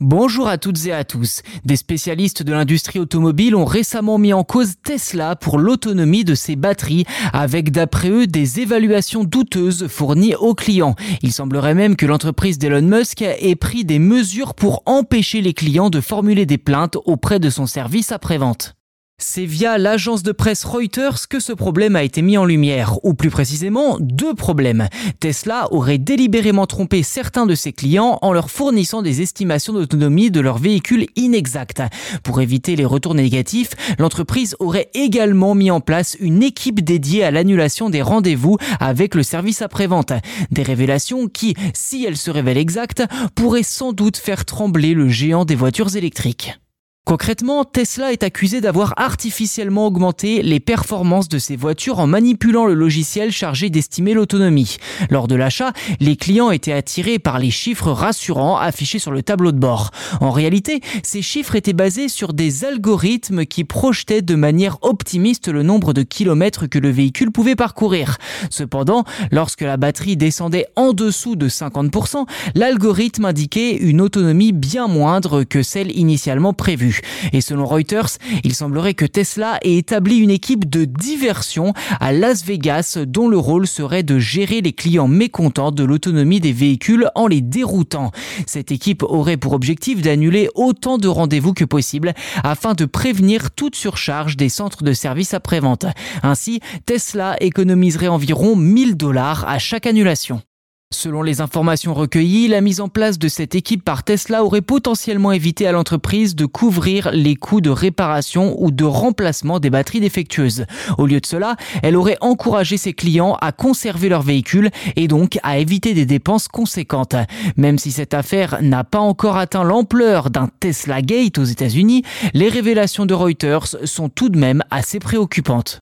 Bonjour à toutes et à tous. Des spécialistes de l'industrie automobile ont récemment mis en cause Tesla pour l'autonomie de ses batteries, avec d'après eux des évaluations douteuses fournies aux clients. Il semblerait même que l'entreprise d'Elon Musk ait pris des mesures pour empêcher les clients de formuler des plaintes auprès de son service après-vente. C'est via l'agence de presse Reuters que ce problème a été mis en lumière, ou plus précisément deux problèmes. Tesla aurait délibérément trompé certains de ses clients en leur fournissant des estimations d'autonomie de leurs véhicules inexactes. Pour éviter les retours négatifs, l'entreprise aurait également mis en place une équipe dédiée à l'annulation des rendez-vous avec le service après-vente. Des révélations qui, si elles se révèlent exactes, pourraient sans doute faire trembler le géant des voitures électriques. Concrètement, Tesla est accusé d'avoir artificiellement augmenté les performances de ses voitures en manipulant le logiciel chargé d'estimer l'autonomie. Lors de l'achat, les clients étaient attirés par les chiffres rassurants affichés sur le tableau de bord. En réalité, ces chiffres étaient basés sur des algorithmes qui projetaient de manière optimiste le nombre de kilomètres que le véhicule pouvait parcourir. Cependant, lorsque la batterie descendait en dessous de 50%, l'algorithme indiquait une autonomie bien moindre que celle initialement prévue. Et selon Reuters, il semblerait que Tesla ait établi une équipe de diversion à Las Vegas dont le rôle serait de gérer les clients mécontents de l'autonomie des véhicules en les déroutant. Cette équipe aurait pour objectif d'annuler autant de rendez-vous que possible afin de prévenir toute surcharge des centres de services après-vente. Ainsi, Tesla économiserait environ 1000 dollars à chaque annulation. Selon les informations recueillies, la mise en place de cette équipe par Tesla aurait potentiellement évité à l'entreprise de couvrir les coûts de réparation ou de remplacement des batteries défectueuses. Au lieu de cela, elle aurait encouragé ses clients à conserver leur véhicule et donc à éviter des dépenses conséquentes. Même si cette affaire n'a pas encore atteint l'ampleur d'un Tesla Gate aux États-Unis, les révélations de Reuters sont tout de même assez préoccupantes.